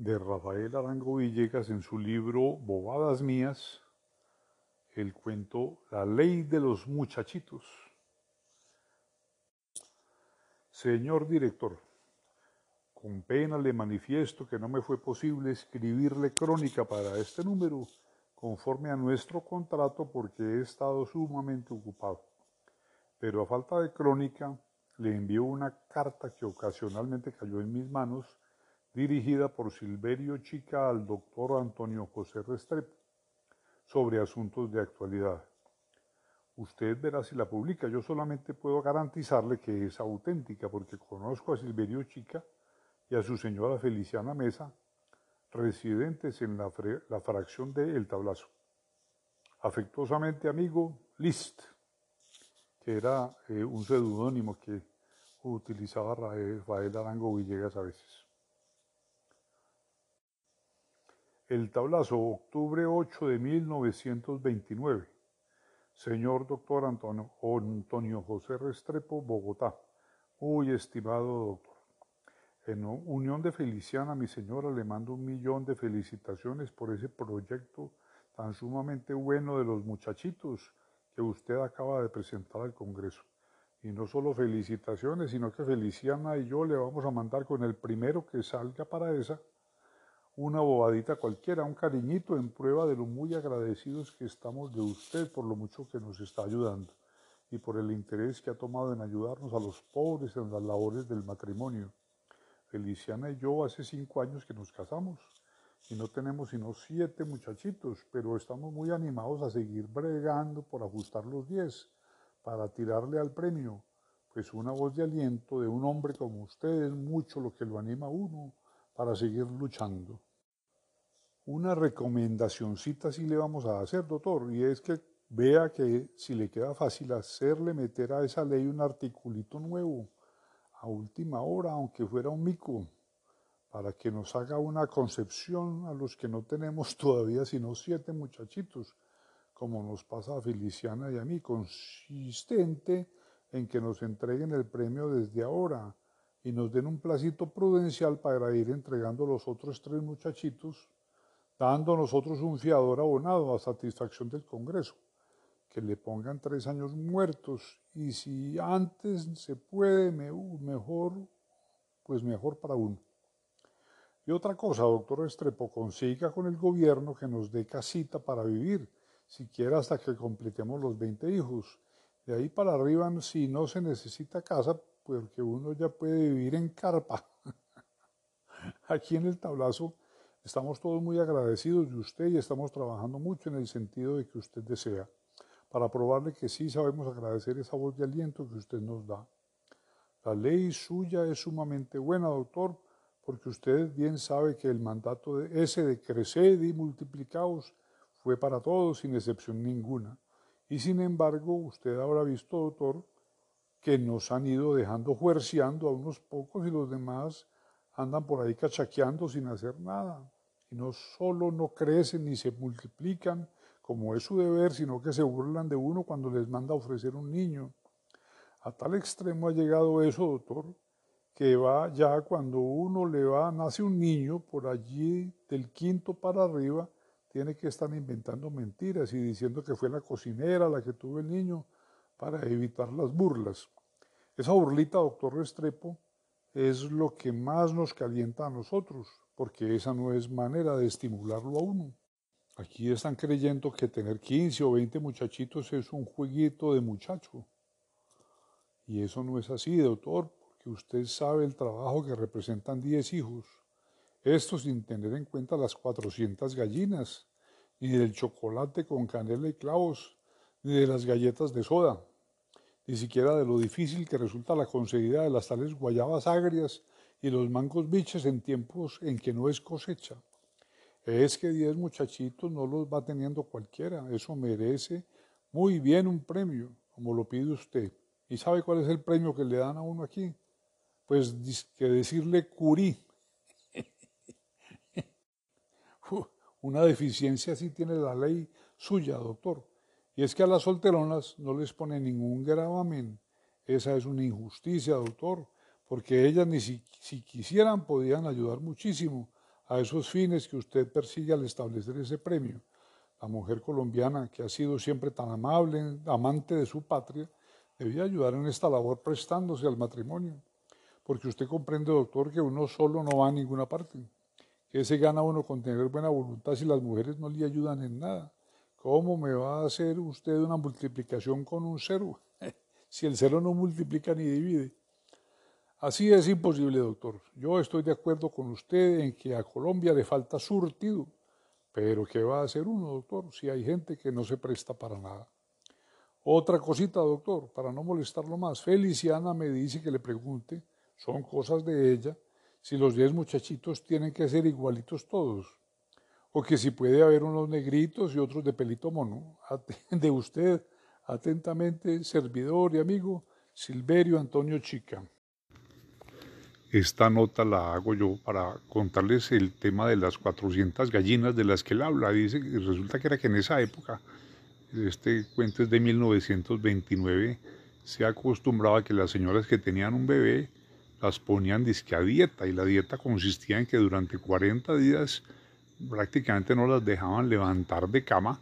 de Rafael Arango Villegas en su libro Bobadas Mías, el cuento La ley de los muchachitos. Señor director, con pena le manifiesto que no me fue posible escribirle crónica para este número conforme a nuestro contrato porque he estado sumamente ocupado. Pero a falta de crónica, le envió una carta que ocasionalmente cayó en mis manos dirigida por Silverio Chica al doctor Antonio José Restrepo sobre asuntos de actualidad. Usted verá si la publica. Yo solamente puedo garantizarle que es auténtica porque conozco a Silverio Chica y a su señora Feliciana Mesa, residentes en la, fracción de El Tablazo. Afectuosamente amigo List, que era eh, un seudónimo que utilizaba Rafael Arango Villegas a veces. El tablazo, octubre 8 de 1929. Señor doctor Antonio, José Restrepo, Bogotá. Muy estimado doctor. En unión de Feliciana, mi señora, le mando un millón de felicitaciones por ese proyecto tan sumamente bueno de los muchachitos que usted acaba de presentar al Congreso. Y no solo felicitaciones, sino que Feliciana y yo le vamos a mandar con el primero que salga para esa una bobadita cualquiera, un cariñito en prueba de lo muy agradecidos que estamos de usted por lo mucho que nos está ayudando y por el interés que ha tomado en ayudarnos a los pobres en las labores del matrimonio. Feliciana y yo hace cinco años que nos casamos y no tenemos sino siete muchachitos, pero estamos muy animados a seguir bregando por ajustar los diez para tirarle al premio, pues una voz de aliento de un hombre como usted es mucho lo que lo anima a uno para seguir luchando una recomendacióncita sí le vamos a hacer, doctor, y es que vea que si le queda fácil hacerle meter a esa ley un articulito nuevo a última hora, aunque fuera un mico, para que nos haga una concepción a los que no tenemos todavía sino siete muchachitos, como nos pasa a Feliciana y a mí, consistente en que nos entreguen el premio desde ahora y nos den un placito prudencial para ir entregando los otros tres muchachitos dando nosotros un fiador abonado a satisfacción del Congreso, que le pongan tres años muertos y si antes se puede, mejor, pues mejor para uno. Y otra cosa, doctor Estrepo, consiga con el gobierno que nos dé casita para vivir, siquiera hasta que completemos los 20 hijos. De ahí para arriba, si no se necesita casa, porque uno ya puede vivir en carpa. Aquí en el tablazo Estamos todos muy agradecidos de usted y estamos trabajando mucho en el sentido de que usted desea, para probarle que sí sabemos agradecer esa voz de aliento que usted nos da. La ley suya es sumamente buena, doctor, porque usted bien sabe que el mandato de ese de crecer y multiplicaos fue para todos sin excepción ninguna. Y sin embargo, usted habrá visto, doctor, que nos han ido dejando juerciando a unos pocos y los demás andan por ahí cachaqueando sin hacer nada. Y no solo no crecen ni se multiplican como es su deber, sino que se burlan de uno cuando les manda a ofrecer un niño. A tal extremo ha llegado eso, doctor, que va ya cuando uno le va, nace un niño, por allí del quinto para arriba, tiene que estar inventando mentiras y diciendo que fue la cocinera la que tuvo el niño para evitar las burlas. Esa burlita, doctor Restrepo, es lo que más nos calienta a nosotros, porque esa no es manera de estimularlo a uno. Aquí están creyendo que tener 15 o 20 muchachitos es un jueguito de muchacho. Y eso no es así, doctor, porque usted sabe el trabajo que representan 10 hijos. Esto sin tener en cuenta las 400 gallinas, ni del chocolate con canela y clavos, ni de las galletas de soda ni siquiera de lo difícil que resulta la conseguida de las tales guayabas agrias y los mangos biches en tiempos en que no es cosecha. Es que diez muchachitos no los va teniendo cualquiera, eso merece muy bien un premio, como lo pide usted. ¿Y sabe cuál es el premio que le dan a uno aquí? Pues que decirle curí. Una deficiencia así tiene la ley suya, doctor. Y es que a las solteronas no les pone ningún gravamen. Esa es una injusticia, doctor, porque ellas ni si, quisieran podían ayudar muchísimo a esos fines que usted persigue al establecer ese premio. La mujer colombiana, que ha sido siempre tan amable, amante de su patria, debía ayudar en esta labor prestándose al matrimonio. Porque usted comprende, doctor, que uno solo no va a ninguna parte. Que se gana uno con tener buena voluntad si las mujeres no le ayudan en nada. ¿Cómo me va a hacer usted una multiplicación con un cero? si el cero no multiplica ni divide. Así es imposible, doctor. Yo estoy de acuerdo con usted en que a Colombia le falta surtido, pero ¿qué va a hacer uno, doctor, si hay gente que no se presta para nada? Otra cosita, doctor, para no molestarlo más. Feliciana me dice que le pregunte, son cosas de ella, si los diez muchachitos tienen que ser igualitos todos o que si puede haber unos negritos y otros de pelito mono. De usted, atentamente, servidor y amigo, Silverio Antonio Chica. Esta nota la hago yo para contarles el tema de las 400 gallinas de las que él habla. Dice que resulta que era que en esa época, este cuento es de 1929, se acostumbraba que las señoras que tenían un bebé las ponían disque a dieta y la dieta consistía en que durante 40 días prácticamente no las dejaban levantar de cama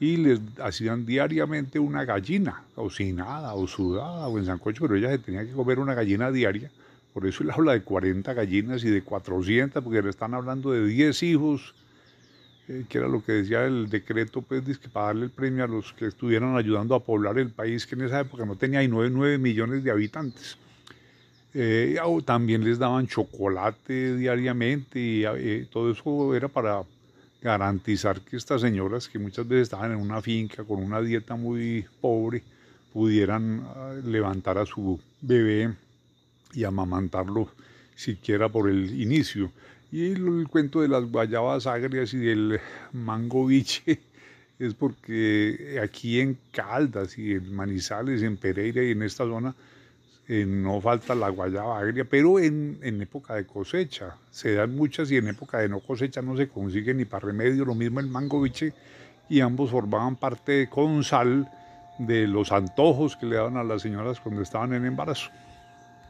y les hacían diariamente una gallina, cocinada o sudada o en sancocho, pero ella se tenía que comer una gallina diaria. Por eso él habla de 40 gallinas y de 400, porque le están hablando de 10 hijos, eh, que era lo que decía el decreto, pues, para darle el premio a los que estuvieran ayudando a poblar el país, que en esa época no tenía 9, 9 millones de habitantes. Eh, también les daban chocolate diariamente y eh, todo eso era para garantizar que estas señoras que muchas veces estaban en una finca con una dieta muy pobre pudieran ah, levantar a su bebé y amamantarlo siquiera por el inicio. Y el, cuento de las guayabas agrias y del mango biche es porque aquí en Caldas y en Manizales, en Pereira y en esta zona eh, no falta la guayaba agria, pero en, época de cosecha se dan muchas y en época de no cosecha no se consigue ni para remedio, lo mismo el mango biche y ambos formaban parte con sal de los antojos que le daban a las señoras cuando estaban en embarazo.